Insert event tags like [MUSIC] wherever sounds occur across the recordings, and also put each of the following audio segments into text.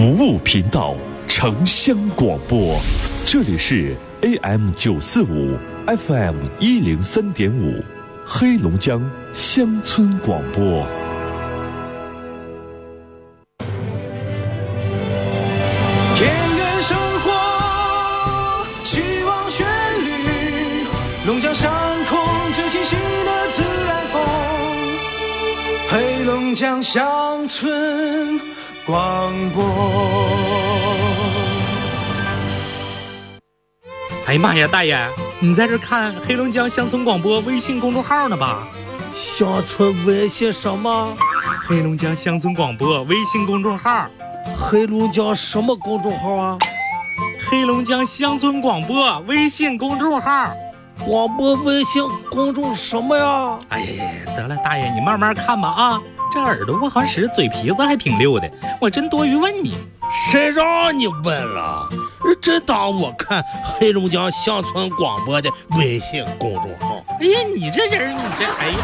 服务频道，城乡广播，这里是 AM 九四五，FM 一零三点五，黑龙江乡村广播。田园生活，希望旋律，龙江上空最清新的自然风，黑龙江乡村广播。哎呀妈呀，大爷，你在这看黑龙江乡村广播微信公众号呢吧？乡村微信什么？黑龙江乡村广播微信公众号，黑龙江什么公众号啊？黑龙江乡村广播微信公众号。广播微信公众什么呀？哎呀呀，得了，大爷你慢慢看吧啊，这耳朵不好使，嘴皮子还挺溜的，我真多余问你。谁让你问了？真当我看黑龙江乡村广播的微信公众号？哎呀，你这人，你这哎呀，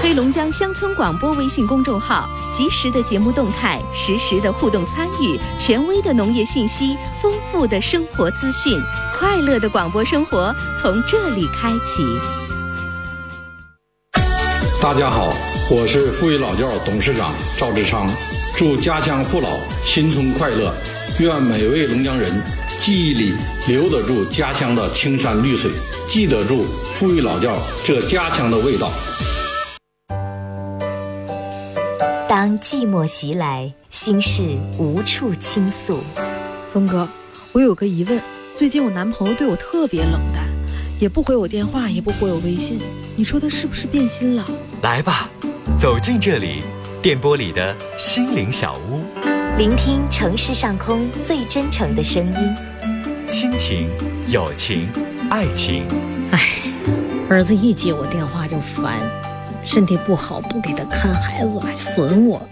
黑龙江乡村广播微信公众号，及时的节目动态，实时的互动参与，权威的农业信息，丰富的生活资讯，快乐的广播生活从这里开启。大家好，我是富裕老窖董事长赵志昌，祝家乡父老新春快乐，愿每位龙江人记忆里留得住家乡的青山绿水，记得住富裕老窖这家乡的味道。当寂寞袭来，心事无处倾诉。峰哥，我有个疑问，最近我男朋友对我特别冷淡，也不回我电话，也不回我微信，你说他是不是变心了？来吧，走进这里，电波里的心灵小屋，聆听城市上空最真诚的声音。亲情、友情、爱情。唉，儿子一接我电话就烦，身体不好不给他看孩子，还损我，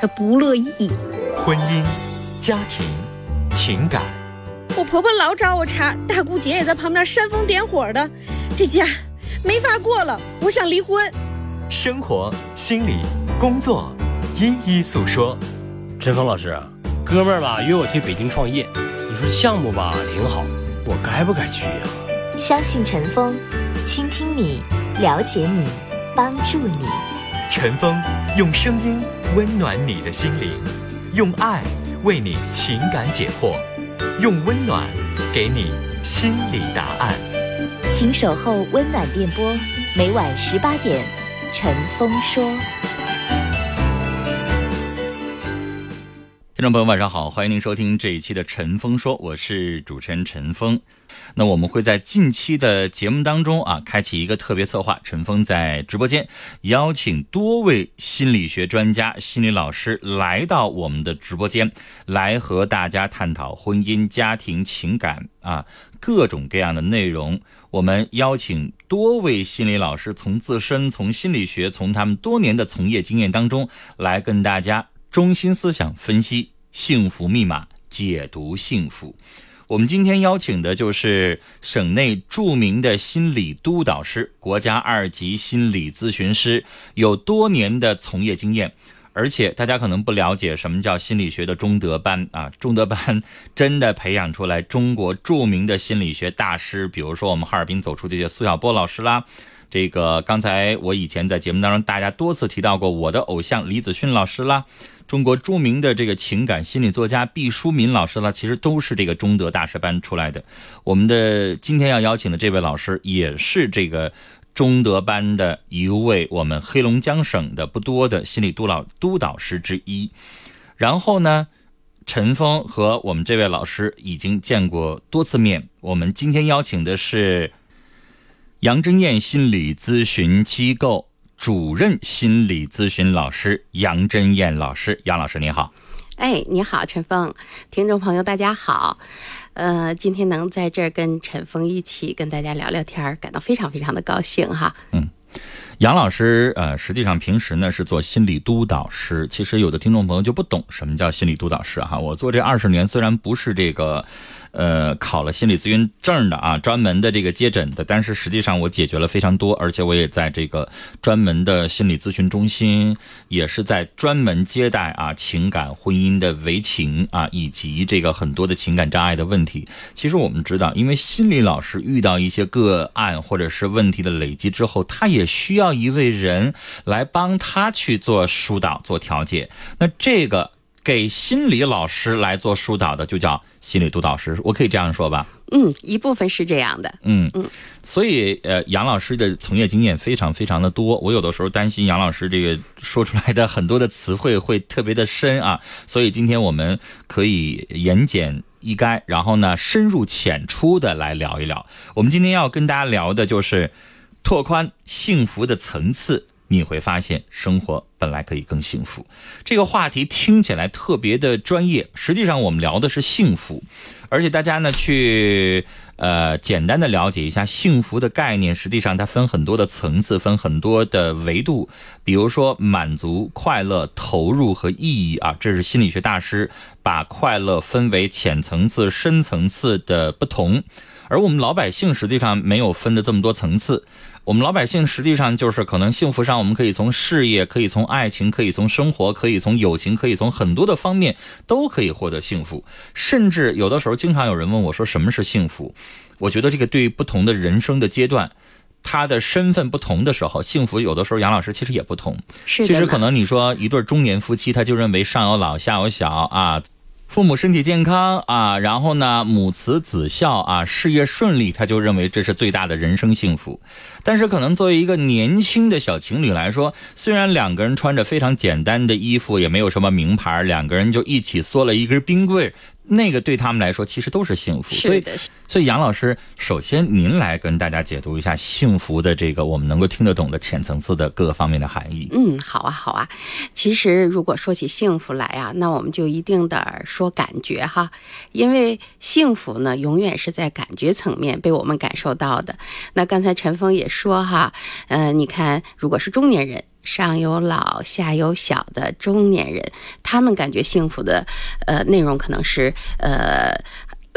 还不乐意。婚姻、家庭、情感。我婆婆老找我茬，大姑姐也在旁边煽风点火的，这家没法过了，我想离婚。生活、心理、工作，一一诉说。陈峰老师，哥们儿吧约我去北京创业，你说项目吧挺好，我该不该去呀？相信陈峰，倾听你，了解你，帮助你。陈峰用声音温暖你的心灵，用爱为你情感解惑，用温暖给你心理答案。请守候温暖电波，每晚十八点，陈峰说。听众朋友，晚上好，欢迎您收听这一期的《陈峰说》，我是主持人陈峰。那我们会在近期的节目当中啊，开启一个特别策划，陈峰在直播间邀请多位心理学专家、心理老师来到我们的直播间，来和大家探讨婚姻、家庭、情感啊各种各样的内容。我们邀请多位心理老师，从自身、从心理学、从他们多年的从业经验当中，来跟大家中心思想分析幸福密码，解读幸福。我们今天邀请的就是省内著名的心理督导师、国家二级心理咨询师，有多年的从业经验。而且大家可能不了解什么叫心理学的中德班啊，[LAUGHS] 中德班真的培养出来中国著名的心理学大师，比如说我们哈尔滨走出去的苏小波老师啦。这个刚才我以前在节目当中大家多次提到过我的偶像李子勋老师啦。中国著名的这个情感心理作家毕淑敏老师啦，其实都是这个中德大师班出来的。我们的今天要邀请的这位老师，也是这个中德班的一位我们黑龙江省的不多的心理督导督导师之一。然后呢，陈峰和我们这位老师已经见过多次面。我们今天邀请的是杨真燕心理咨询机构。主任心理咨询老师杨真燕老师，杨老师您好。哎，你好，陈峰，听众朋友大家好。呃，今天能在这儿跟陈峰一起跟大家聊聊天，感到非常非常的高兴哈。嗯，杨老师，呃，实际上平时呢是做心理督导师。其实有的听众朋友就不懂什么叫心理督导师哈。我做这二十年，虽然不是这个。呃，考了心理咨询证的啊，专门的这个接诊的。但是实际上我解决了非常多，而且我也在这个专门的心理咨询中心，也是在专门接待啊情感婚姻的围情啊，以及这个很多的情感障碍的问题。其实我们知道，因为心理老师遇到一些个案或者是问题的累积之后，他也需要一位人来帮他去做疏导、做调解。那这个。给心理老师来做疏导的，就叫心理督导师，我可以这样说吧？嗯，一部分是这样的。嗯嗯，所以呃，杨老师的从业经验非常非常的多，我有的时候担心杨老师这个说出来的很多的词汇会特别的深啊，所以今天我们可以言简意赅，然后呢深入浅出的来聊一聊。我们今天要跟大家聊的就是拓宽幸福的层次。你会发现，生活本来可以更幸福。这个话题听起来特别的专业，实际上我们聊的是幸福。而且大家呢，去呃简单的了解一下幸福的概念。实际上，它分很多的层次，分很多的维度。比如说，满足、快乐、投入和意义啊，这是心理学大师把快乐分为浅层次、深层次的不同。而我们老百姓实际上没有分的这么多层次。我们老百姓实际上就是可能幸福上，我们可以从事业，可以从爱情，可以从生活，可以从友情，可以从很多的方面都可以获得幸福。甚至有的时候，经常有人问我说：“什么是幸福？”我觉得这个对于不同的人生的阶段，他的身份不同的时候，幸福有的时候杨老师其实也不同。是其实可能你说一对中年夫妻，他就认为上有老下有小啊。父母身体健康啊，然后呢，母慈子孝啊，事业顺利，他就认为这是最大的人生幸福。但是，可能作为一个年轻的小情侣来说，虽然两个人穿着非常简单的衣服，也没有什么名牌，两个人就一起缩了一根冰棍。那个对他们来说，其实都是幸福。所以，所以杨老师，首先您来跟大家解读一下幸福的这个我们能够听得懂的浅层次的各个方面的含义。嗯，好啊，好啊。其实，如果说起幸福来啊，那我们就一定得说感觉哈，因为幸福呢，永远是在感觉层面被我们感受到的。那刚才陈峰也说哈，嗯，你看，如果是中年人。上有老下有小的中年人，他们感觉幸福的，呃，内容可能是，呃，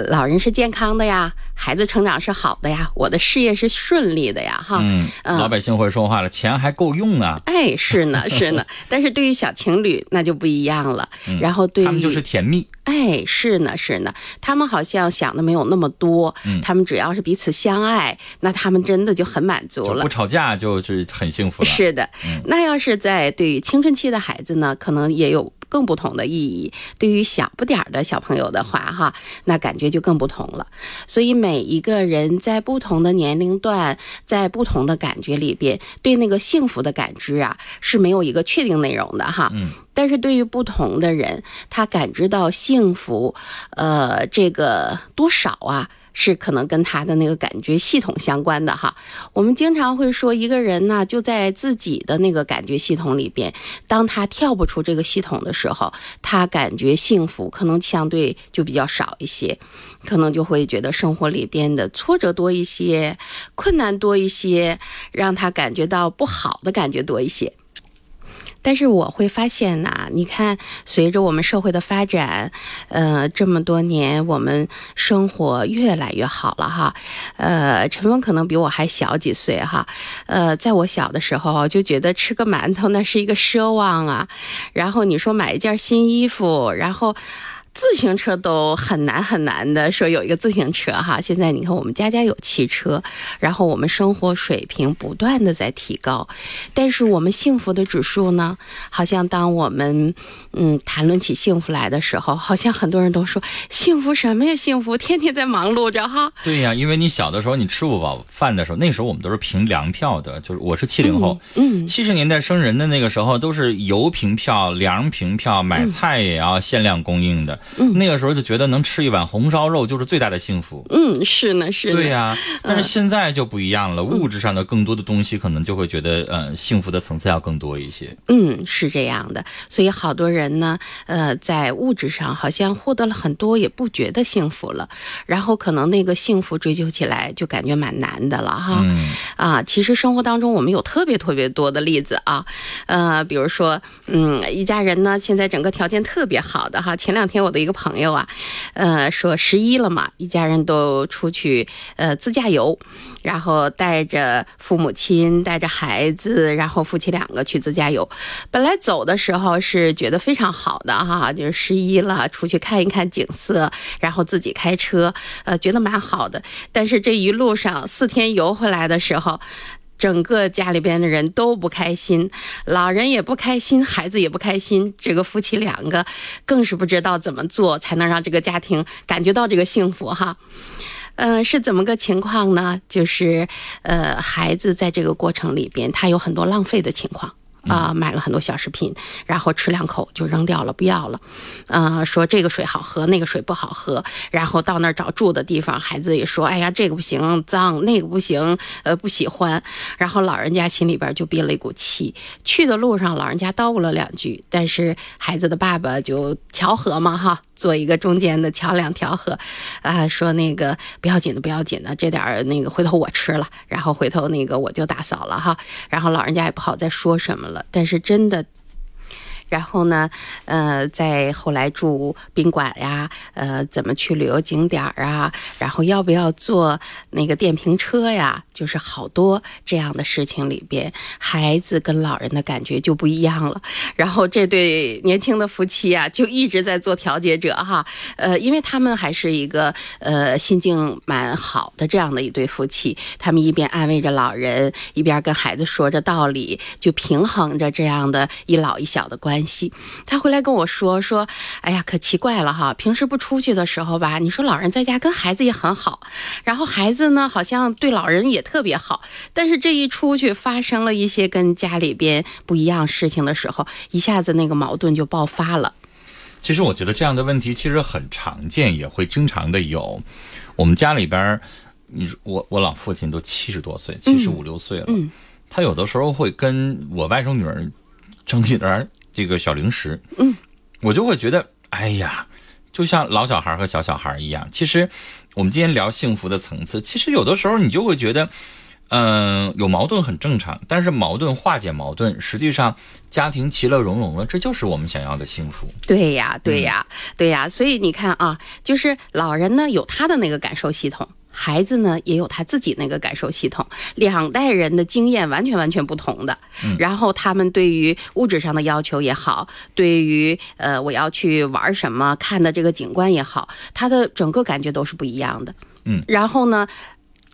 老人是健康的呀。孩子成长是好的呀，我的事业是顺利的呀，哈，嗯，老百姓会说话了，钱还够用啊，哎，是呢，[LAUGHS] 是呢，但是对于小情侣那就不一样了，然后对于他们就是甜蜜，哎，是呢，是呢，他们好像想的没有那么多，他们只要是彼此相爱，那他们真的就很满足了，不吵架就是很幸福了，是的，那要是在对于青春期的孩子呢，可能也有更不同的意义，对于小不点儿的小朋友的话，哈，那感觉就更不同了，所以每。一个人在不同的年龄段，在不同的感觉里边，对那个幸福的感知啊，是没有一个确定内容的哈。嗯，但是对于不同的人，他感知到幸福，呃，这个多少啊？是可能跟他的那个感觉系统相关的哈。我们经常会说，一个人呢就在自己的那个感觉系统里边，当他跳不出这个系统的时候，他感觉幸福可能相对就比较少一些，可能就会觉得生活里边的挫折多一些，困难多一些，让他感觉到不好的感觉多一些。但是我会发现呐，你看，随着我们社会的发展，呃，这么多年，我们生活越来越好了哈。呃，陈峰可能比我还小几岁哈。呃，在我小的时候，就觉得吃个馒头那是一个奢望啊。然后你说买一件新衣服，然后。自行车都很难很难的，说有一个自行车哈。现在你看，我们家家有汽车，然后我们生活水平不断的在提高，但是我们幸福的指数呢？好像当我们嗯谈论起幸福来的时候，好像很多人都说幸福什么呀？幸福天天在忙碌着哈。对呀，因为你小的时候你吃不饱饭的时候，那时候我们都是凭粮票的，就是我是七零后，嗯，七十年代生人的那个时候都是油凭票、粮凭票，买菜也要限量供应的。嗯，那个时候就觉得能吃一碗红烧肉就是最大的幸福。嗯，是呢，是呢。对呀，但是现在就不一样了，物质上的更多的东西，可能就会觉得，呃，幸福的层次要更多一些。嗯，是这样的。所以好多人呢，呃，在物质上好像获得了很多，也不觉得幸福了。然后可能那个幸福追求起来就感觉蛮难的了哈。嗯。啊，其实生活当中我们有特别特别多的例子啊，呃，比如说，嗯，一家人呢，现在整个条件特别好的哈。前两天我。我的一个朋友啊，呃，说十一了嘛，一家人都出去呃自驾游，然后带着父母亲，带着孩子，然后夫妻两个去自驾游。本来走的时候是觉得非常好的哈，就是十一了，出去看一看景色，然后自己开车，呃，觉得蛮好的。但是这一路上四天游回来的时候。整个家里边的人都不开心，老人也不开心，孩子也不开心，这个夫妻两个更是不知道怎么做才能让这个家庭感觉到这个幸福哈。嗯，是怎么个情况呢？就是呃，孩子在这个过程里边，他有很多浪费的情况。啊，买了很多小食品，然后吃两口就扔掉了，不要了。嗯，说这个水好喝，那个水不好喝。然后到那儿找住的地方，孩子也说：“哎呀，这个不行，脏；那个不行，呃，不喜欢。”然后老人家心里边就憋了一股气。去的路上，老人家叨咕了两句，但是孩子的爸爸就调和嘛，哈，做一个中间的桥梁调和。啊，说那个不要紧的，不要紧的，这点儿那个回头我吃了，然后回头那个我就打扫了哈。然后老人家也不好再说什么了。但是真的。然后呢，呃，再后来住宾馆呀，呃，怎么去旅游景点啊？然后要不要坐那个电瓶车呀？就是好多这样的事情里边，孩子跟老人的感觉就不一样了。然后这对年轻的夫妻啊，就一直在做调解者哈，呃，因为他们还是一个呃心境蛮好的这样的一对夫妻，他们一边安慰着老人，一边跟孩子说着道理，就平衡着这样的一老一小的关。关系，他回来跟我说说，哎呀，可奇怪了哈！平时不出去的时候吧，你说老人在家跟孩子也很好，然后孩子呢好像对老人也特别好，但是这一出去发生了一些跟家里边不一样事情的时候，一下子那个矛盾就爆发了。其实我觉得这样的问题其实很常见，也会经常的有。我们家里边，你我我老父亲都七十多岁，七十五六岁了，他有的时候会跟我外甥女儿争一点。这个小零食，嗯，我就会觉得，哎呀，就像老小孩和小小孩一样。其实，我们今天聊幸福的层次，其实有的时候你就会觉得，嗯，有矛盾很正常。但是矛盾化解矛盾，实际上家庭其乐融融了，这就是我们想要的幸福。对呀，对呀，对呀。所以你看啊，就是老人呢有他的那个感受系统。孩子呢也有他自己那个感受系统，两代人的经验完全完全不同的。然后他们对于物质上的要求也好，对于呃我要去玩什么看的这个景观也好，他的整个感觉都是不一样的。嗯，然后呢，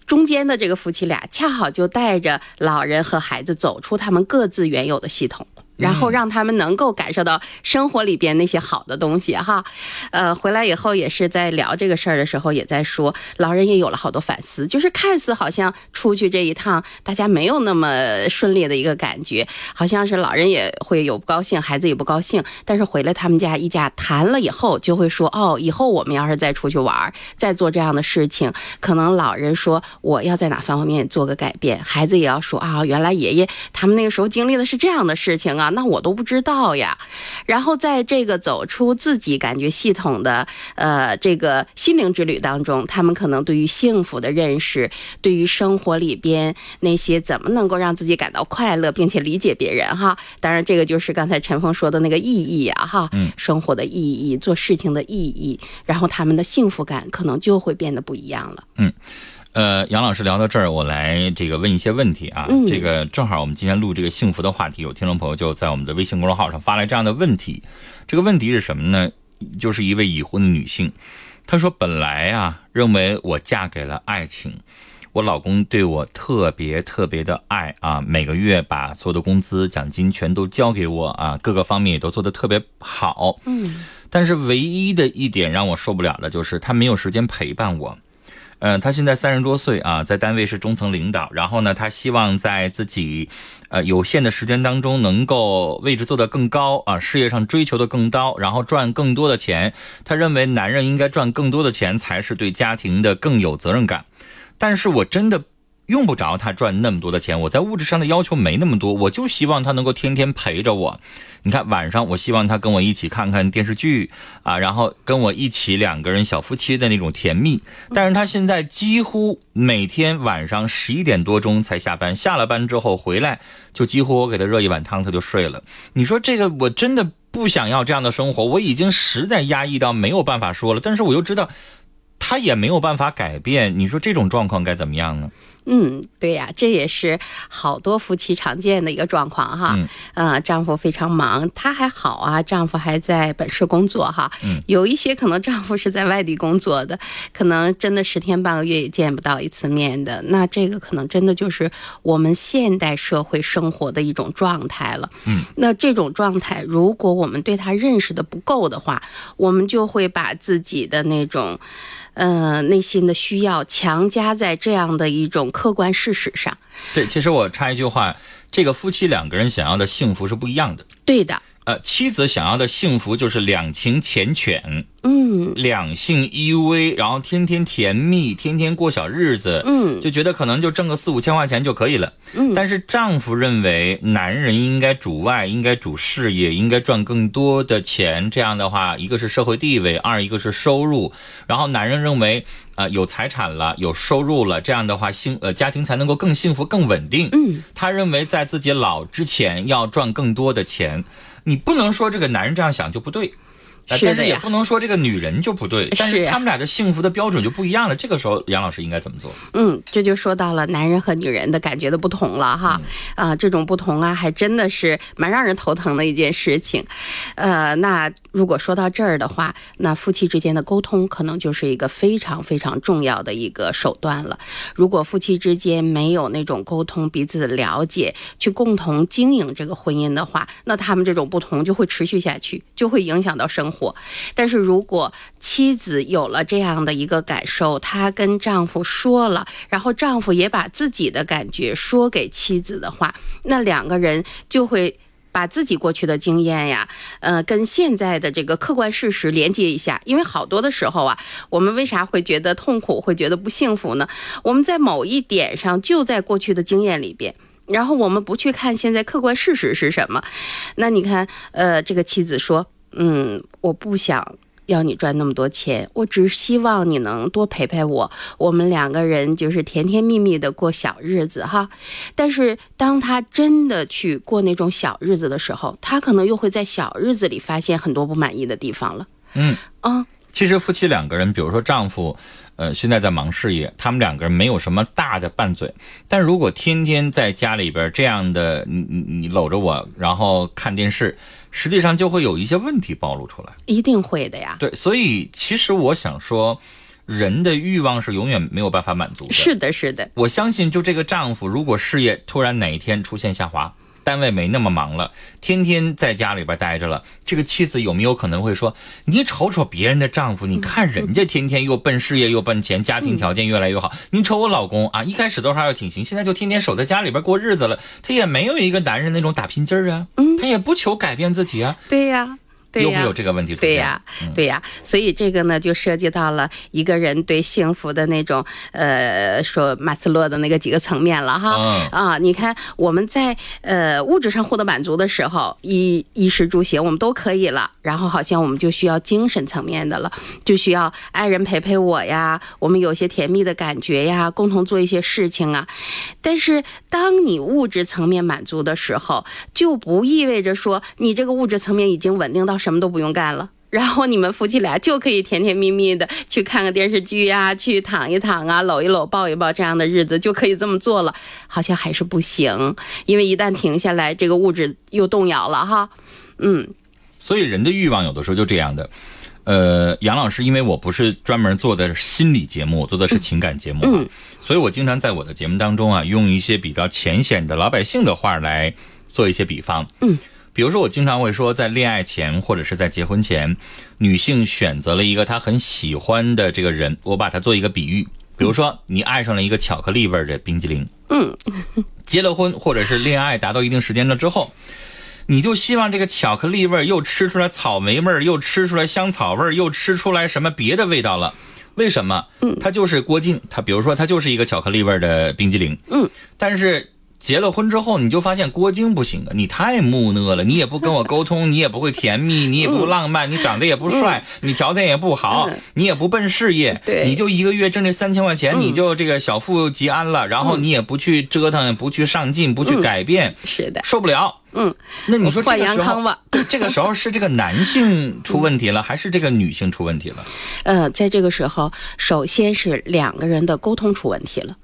中间的这个夫妻俩恰好就带着老人和孩子走出他们各自原有的系统。然后让他们能够感受到生活里边那些好的东西哈，呃，回来以后也是在聊这个事儿的时候，也在说老人也有了好多反思，就是看似好像出去这一趟大家没有那么顺利的一个感觉，好像是老人也会有不高兴，孩子也不高兴，但是回来他们家一家谈了以后，就会说哦，以后我们要是再出去玩，再做这样的事情，可能老人说我要在哪方面做个改变，孩子也要说啊，原来爷爷他们那个时候经历的是这样的事情啊。那我都不知道呀，然后在这个走出自己感觉系统的呃这个心灵之旅当中，他们可能对于幸福的认识，对于生活里边那些怎么能够让自己感到快乐，并且理解别人哈，当然这个就是刚才陈峰说的那个意义啊哈，嗯，生活的意义，做事情的意义，然后他们的幸福感可能就会变得不一样了，嗯。呃，杨老师聊到这儿，我来这个问一些问题啊。这个正好我们今天录这个幸福的话题，有听众朋友就在我们的微信公众号上发来这样的问题。这个问题是什么呢？就是一位已婚的女性，她说：“本来啊，认为我嫁给了爱情，我老公对我特别特别的爱啊，每个月把所有的工资奖金全都交给我啊，各个方面也都做得特别好。嗯，但是唯一的一点让我受不了的就是他没有时间陪伴我。”嗯，他现在三十多岁啊，在单位是中层领导。然后呢，他希望在自己，呃，有限的时间当中，能够位置做得更高啊，事业上追求的更高，然后赚更多的钱。他认为男人应该赚更多的钱，才是对家庭的更有责任感。但是我真的。用不着他赚那么多的钱，我在物质上的要求没那么多，我就希望他能够天天陪着我。你看晚上，我希望他跟我一起看看电视剧啊，然后跟我一起两个人小夫妻的那种甜蜜。但是他现在几乎每天晚上十一点多钟才下班，下了班之后回来就几乎我给他热一碗汤他就睡了。你说这个我真的。不想要这样的生活，我已经实在压抑到没有办法说了，但是我又知道他也没有办法改变。你说这种状况该怎么样呢？嗯，对呀，这也是好多夫妻常见的一个状况哈。嗯，呃，丈夫非常忙，她还好啊，丈夫还在本市工作哈。嗯，有一些可能丈夫是在外地工作的，可能真的十天半个月也见不到一次面的。那这个可能真的就是我们现代社会生活的一种状态了。嗯，那这种状态，如果我们对他认识的不够的话，我们就会把自己的那种。呃，内心的需要强加在这样的一种客观事实上。对，其实我插一句话，这个夫妻两个人想要的幸福是不一样的。对的。呃，妻子想要的幸福就是两情缱绻，嗯，两性依偎，然后天天甜蜜，天天过小日子，嗯，就觉得可能就挣个四五千块钱就可以了。嗯，但是丈夫认为男人应该主外，应该主事业，应该赚更多的钱。这样的话，一个是社会地位，二一个是收入。然后男人认为，呃，有财产了，有收入了，这样的话，幸呃家庭才能够更幸福、更稳定。嗯，他认为在自己老之前要赚更多的钱。你不能说这个男人这样想就不对。但是也不能说这个女人就不对，但是他们俩的幸福的标准就不一样了。这个时候，杨老师应该怎么做？嗯，这就说到了男人和女人的感觉的不同了哈。啊，这种不同啊，还真的是蛮让人头疼的一件事情。呃，那如果说到这儿的话，那夫妻之间的沟通可能就是一个非常非常重要的一个手段了。如果夫妻之间没有那种沟通、彼此了解，去共同经营这个婚姻的话，那他们这种不同就会持续下去，就会影响到生活。火，但是如果妻子有了这样的一个感受，她跟丈夫说了，然后丈夫也把自己的感觉说给妻子的话，那两个人就会把自己过去的经验呀，呃，跟现在的这个客观事实连接一下。因为好多的时候啊，我们为啥会觉得痛苦，会觉得不幸福呢？我们在某一点上就在过去的经验里边，然后我们不去看现在客观事实是什么。那你看，呃，这个妻子说。嗯，我不想要你赚那么多钱，我只希望你能多陪陪我，我们两个人就是甜甜蜜蜜的过小日子哈。但是当他真的去过那种小日子的时候，他可能又会在小日子里发现很多不满意的地方了。嗯啊，其实夫妻两个人，比如说丈夫，呃，现在在忙事业，他们两个人没有什么大的拌嘴，但如果天天在家里边这样的，你你你搂着我，然后看电视。实际上就会有一些问题暴露出来，一定会的呀。对，所以其实我想说，人的欲望是永远没有办法满足的。是的，是的。我相信，就这个丈夫，如果事业突然哪一天出现下滑。单位没那么忙了，天天在家里边待着了。这个妻子有没有可能会说：“你瞅瞅别人的丈夫，你看人家天天又奔事业又奔钱，家庭条件越来越好。你瞅我老公啊，一开始都还要挺行，现在就天天守在家里边过日子了。他也没有一个男人那种打拼劲儿啊，他也不求改变自己啊。”对呀。有没有这个问题出现？对呀，对呀，所以这个呢，就涉及到了一个人对幸福的那种，呃，说马斯洛的那个几个层面了哈。啊，你看我们在呃物质上获得满足的时候，衣衣食住行我们都可以了，然后好像我们就需要精神层面的了，就需要爱人陪陪我呀，我们有些甜蜜的感觉呀，共同做一些事情啊。但是当你物质层面满足的时候，就不意味着说你这个物质层面已经稳定到。什么都不用干了，然后你们夫妻俩就可以甜甜蜜蜜的去看个电视剧呀，去躺一躺啊，搂一搂，抱一抱，这样的日子就可以这么做了。好像还是不行，因为一旦停下来，这个物质又动摇了哈。嗯，所以人的欲望有的时候就这样的。呃，杨老师，因为我不是专门做的心理节目，做的是情感节目，嗯，所以我经常在我的节目当中啊，用一些比较浅显的老百姓的话来做一些比方，嗯。比如说，我经常会说，在恋爱前或者是在结婚前，女性选择了一个她很喜欢的这个人，我把它做一个比喻。比如说，你爱上了一个巧克力味的冰激凌，嗯，结了婚或者是恋爱达到一定时间了之后，你就希望这个巧克力味又吃出来草莓味又吃出来香草味又吃出来什么别的味道了？为什么？嗯，它就是郭靖，它比如说它就是一个巧克力味的冰激凌，嗯，但是。结了婚之后，你就发现郭晶不行啊，你太木讷了，你也不跟我沟通，[LAUGHS] 你也不会甜蜜，你也不浪漫，你长得也不帅，你条件也不好，你也不奔事业，对。你就一个月挣这三千块钱，你就这个小富即安了，然后你也不去折腾，不去上进，不去改变，是的，受不了。嗯，那你说换这个时候阳康吧，[LAUGHS] 这个时候是这个男性出问题了，还是这个女性出问题了？呃，在这个时候，首先是两个人的沟通出问题了。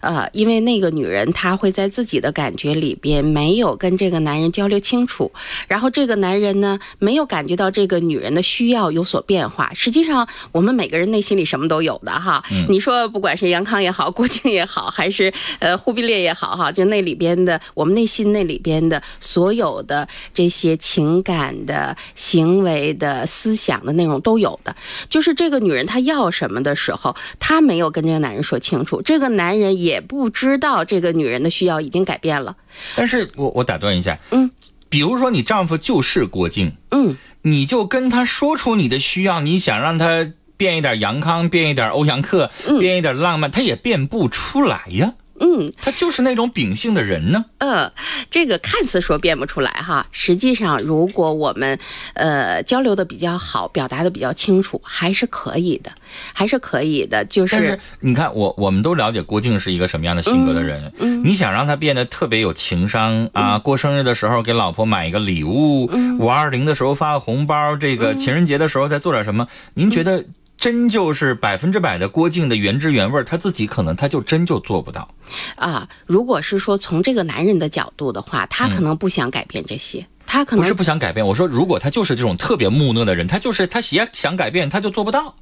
呃，因为那个女人她会在自己的感觉里边没有跟这个男人交流清楚，然后这个男人呢没有感觉到这个女人的需要有所变化。实际上，我们每个人内心里什么都有的哈。嗯你说不管是杨康也好，郭靖也好，还是呃忽必烈也好哈，就那里边的我们内心那里边的所有的这些情感的、行为的、思想的内容都有的。就是这个女人她要什么的时候，她没有跟这个男人说清楚，这个男人也不知道这个女人的需要已经改变了。但是我我打断一下，嗯，比如说你丈夫就是郭靖，嗯，你就跟他说出你的需要，你想让他变一点杨康，变一点欧阳克，变一点浪漫，他也变不出来呀。嗯，他就是那种秉性的人呢。嗯，这个看似说变不出来哈，实际上如果我们呃交流的比较好，表达的比较清楚，还是可以的，还是可以的。就是是你看，我我们都了解郭靖是一个什么样的性格的人。嗯你想让他变得特别有情商啊，过生日的时候给老婆买一个礼物，嗯五二零的时候发个红包，这个情人节的时候再做点什么？您觉得真就是百分之百的郭靖的原汁原味儿，他自己可能他就真就做不到。啊，如果是说从这个男人的角度的话，他可能不想改变这些，他可能不是不想改变，我说如果他就是这种特别木讷的人，他就是他也想改变，他就做不到。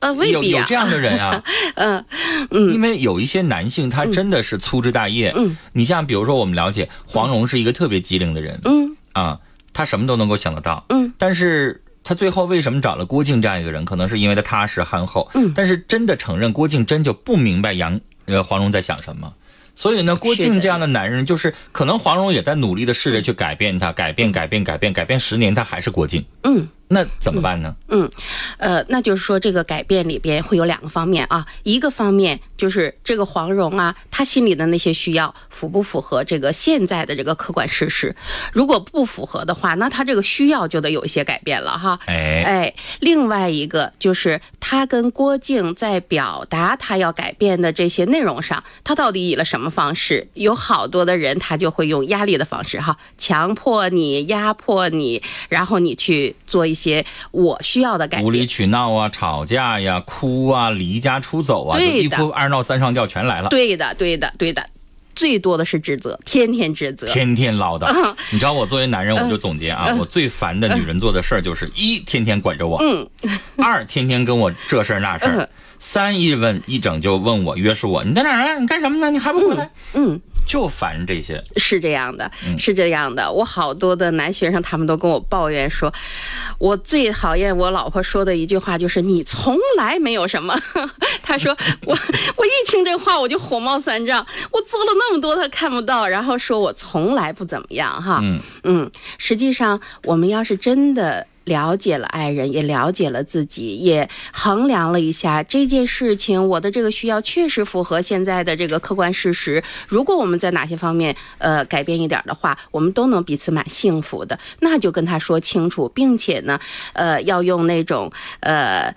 呃，未有必啊，有这样的人啊，嗯 [LAUGHS] 嗯，因为有一些男性他真的是粗枝大叶。嗯，你像比如说我们了解黄蓉是一个特别机灵的人，嗯。啊，他什么都能够想得到，嗯，但是他最后为什么找了郭靖这样一个人？可能是因为他踏实憨厚，嗯，但是真的承认郭靖真就不明白杨呃黄蓉在想什么。所以呢，郭靖这样的男人，就是可能黄蓉也在努力的试着去改变他，改变，改变，改变，改变十年，他还是郭靖。嗯，那怎么办呢？嗯，呃，那就是说这个改变里边会有两个方面啊，一个方面就是这个黄蓉啊，她心里的那些需要符不符合这个现在的这个客观事实？如果不符合的话，那她这个需要就得有一些改变了哈。哎哎，另外一个就是她跟郭靖在表达她要改变的这些内容上，她到底以了什么方式？有好多的人他就会用压力的方式哈，强迫你、压迫你，然后你去做一些我需要的改变。无理取闹啊，吵架呀，哭啊，离家出走啊，一哭二闹三上吊全来了，对的，对的，对的，最多的是指责，天天指责。天天唠叨嗯。你知道我作为男人，我就总结啊，嗯我最烦的女人做的事儿就是一天天管着我，嗯，[LAUGHS] 二天天跟我这事儿那事儿嗯，三一问一整就问我约束我，你在哪儿啊？你干什么呢？你还不回来？嗯，就烦这些。是这样的，嗯是这样的。我好多的男学生，他们都跟我抱怨说，我最讨厌我老婆说的一句话就是“你从来没有什么”。[LAUGHS] 他说我我一听这话我就火冒三丈，我做了那么多他看不到，然后说我从来不怎么样哈。嗯嗯，实际上我们要是真的。了解了爱人，也了解了自己，也衡量了一下这件事情，我的这个需要确实符合现在的这个客观事实。如果我们在哪些方面呃改变一点的话，我们都能彼此蛮幸福的。那就跟他说清楚，并且呢，呃，要用那种呃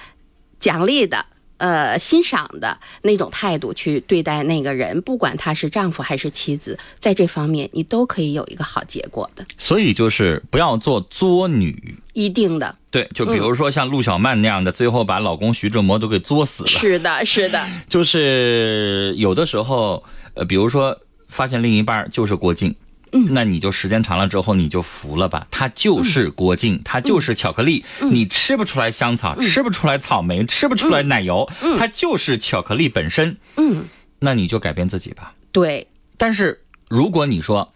奖励的。呃，欣赏的那种态度去对待那个人，不管他是丈夫还是妻子，在这方面你都可以有一个好结果的，所以就是不要做作女。一定的。对，就比如说像陆小曼那样的，最后把老公徐志摩都给作死了。是的，是的，就是有的时候，呃，比如说发现另一半就是郭靖，嗯，那你就时间长了之后你就服了吧，它就是郭嗯。靖，他就是巧克力，你吃不出来香草，吃不出来草莓，吃不出来奶油，它就是巧克力本身，嗯，那你就改变自己吧。对，但是如果你说，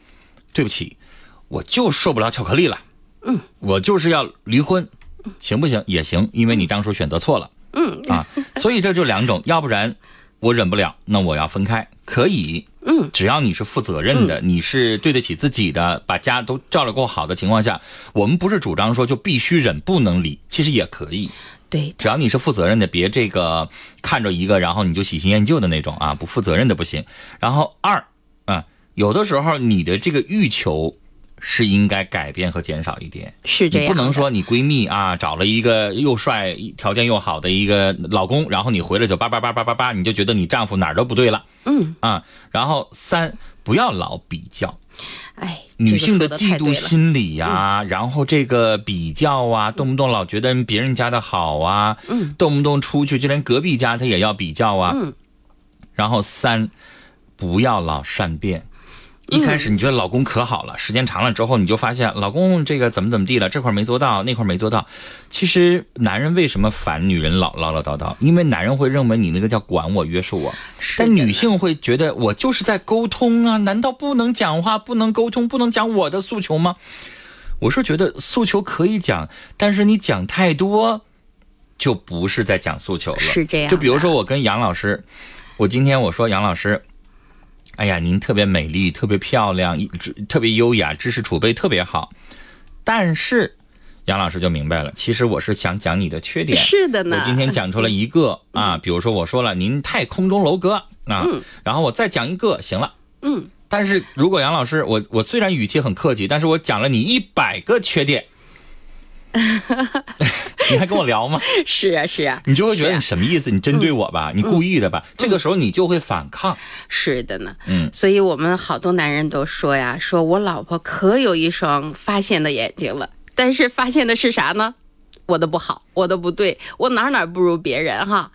对不起，我就受不了巧克力了，嗯，我就是要离婚，行不行？也行，因为你当初选择错了。嗯。啊，所以这就两种，要不然我忍不了，那我要分开，可以，嗯，只要你是负责任的，你是对得起自己的，把家都照料够好的情况下，我们不是主张说就必须忍不能离，其实也可以，对，只要你是负责任的，别这个看着一个然后你就喜新厌旧的那种啊，不负责任的不行。然后二，啊，有的时候你的这个欲求是应该改变和减少一点。是这样，你不能说你闺蜜啊找了一个又帅、条件又好的一个老公，然后你回来就叭叭叭叭叭叭，你就觉得你丈夫哪儿都不对了。嗯啊，然后三不要老比较。哎，女性的嫉妒心理呀、然后这个比较啊，动不动老觉得别人家的好啊，嗯，动不动出去就连隔壁家他也要比较啊，嗯，然后三不要老善变。一开始你觉得老公可好了，时间长了之后，你就发现老公这个怎么怎么地了，这块没做到，那块没做到。其实男人为什么烦女人老唠唠叨叨？因为男人会认为你那个叫管我、约束我，但女性会觉得我就是在沟通啊，难道不能讲话、不能沟通、不能讲我的诉求吗？我是觉得诉求可以讲，但是你讲太多，就不是在讲诉求了。是这样就比如说我跟杨老师，我今天我说杨老师。哎呀，您特别美丽，特别漂亮，一特别优雅，知识储备特别好。但是，杨老师就明白了，其实我是想讲你的缺点。是的呢我今天讲出了一个 [LAUGHS] 啊，比如说我说了您太空中楼阁啊，嗯然后我再讲一个，行了。嗯，但是如果杨老师，我我虽然语气很客气，但是我讲了你一百个缺点，[LAUGHS] 你还跟我聊吗？是啊，是啊，你就会觉得你什么意思？你针对我吧？你故意的嗯吧？这个时候你就会反抗。是的呢，嗯，所以我们好多男人都说呀，说我老婆可有一双发现的眼睛了，但是发现的是啥呢？我的不好，我的不对，我哪哪不如别人哈，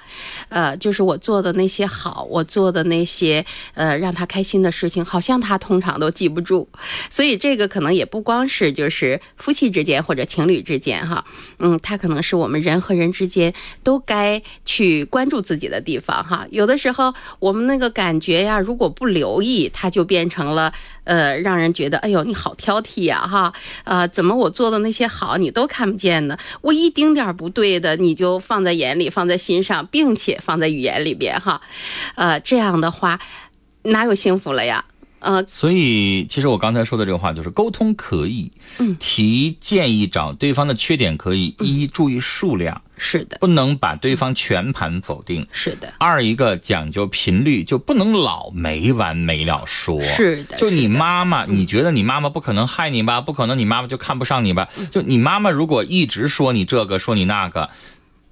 呃，就是我做的那些好，我做的那些呃让他开心的事情，好像他通常都记不住，所以这个可能也不光是就是夫妻之间或者情侣之间哈，嗯，他可能是我们人和人之间都该去关注自己的地方哈。有的时候我们那个感觉呀，如果不留意，它就变成了呃让人觉得哎呦你好挑剔呀哈，呃怎么我做的那些好你都看不见呢？我一丁点儿不对的你就放在眼里，放在心上，并且放在语言里边哈，呃这样的话哪有幸福了呀？呃，所以，其实我刚才说的这个话就是沟通可以，嗯，提建议找对方的缺点可以，一注意数量，是的，不能把对方全盘否定，是的，二一个讲究频率，就不能老没完没了说，是的就你妈妈，你觉得你妈妈不可能害你吧？不可能，你妈妈就看不上你吧？嗯就你妈妈如果一直说你这个，说你那个。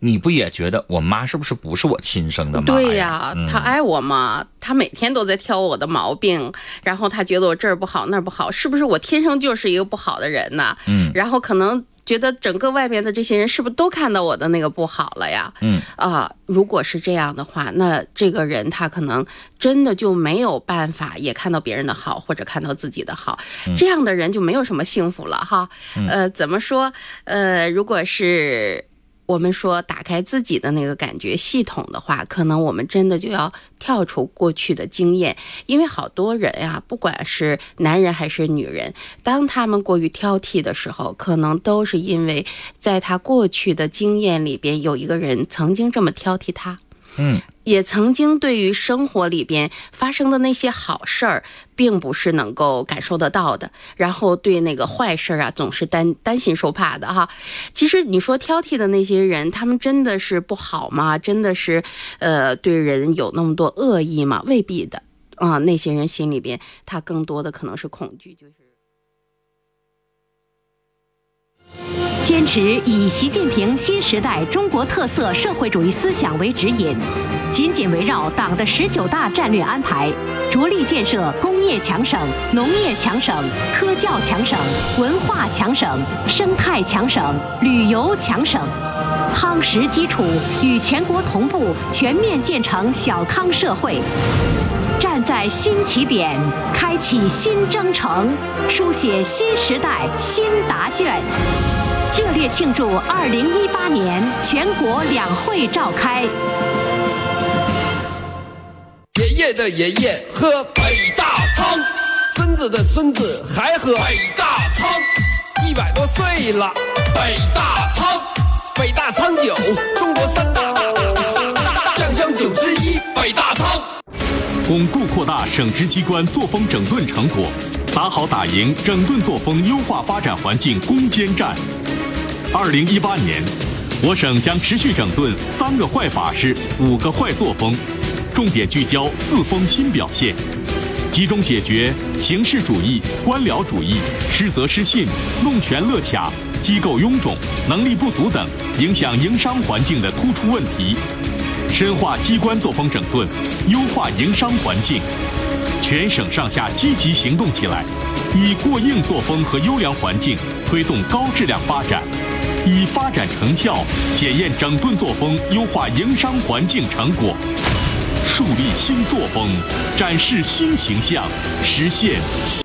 你不也觉得我妈是不是不是我亲生的吗对呀？嗯他爱我嘛，她每天都在挑我的毛病，然后她觉得我这儿不好那儿不好，是不是我天生就是一个不好的人呢？嗯然后可能觉得整个外边的这些人是不是都看到我的那个不好了呀？嗯啊、如果是这样的话，那这个人他可能真的就没有办法也看到别人的好，或者看到自己的好，嗯这样的人就没有什么幸福了哈。嗯呃，怎么说？呃，如果是。我们说打开自己的那个感觉系统的话，可能我们真的就要跳出过去的经验，因为好多人呀、不管是男人还是女人，当他们过于挑剔的时候，可能都是因为在他过去的经验里边有一个人曾经这么挑剔他。嗯，也曾经对于生活里边发生的那些好事儿，并不是能够感受得到的，然后对那个坏事儿啊，总是担担心受怕的哈。其实你说挑剔的那些人，他们真的是不好吗？真的是呃对人有那么多恶意吗？未必的啊、那些人心里边，他更多的可能是恐惧，就是。坚持以习近平新时代中国特色社会主义思想为指引，紧紧围绕党的十九大战略安排，着力建设工业强省、农业强省、科教强省、文化强省、生态强省、旅游强省，夯实基础，与全国同步全面建成小康社会。站在新起点，开启新征程，书写新时代新答卷。热烈庆祝二零一八年全国两会召开。爷爷的爷爷喝北大仓，孙子的孙子还喝北大仓，一百多岁了，北大仓，北大仓酒，中国三大酱香酒之一，北大仓。巩固扩大省直机关作风整顿成果，打好打赢整顿作风优化发展环境攻坚战。二零一八年，我省将持续整顿三个坏法式、五个坏作风，重点聚焦四风新表现，集中解决形式主义、官僚主义、失责失信、弄权乐卡、机构臃肿、能力不足等影响营商环境的突出问题，深化机关作风整顿，优化营商环境。全省上下积极行动起来，以过硬作风和优良环境推动高质量发展，以发展成效检验整顿作风，优化营商环境成果，树立新作风，展示新形象，实现。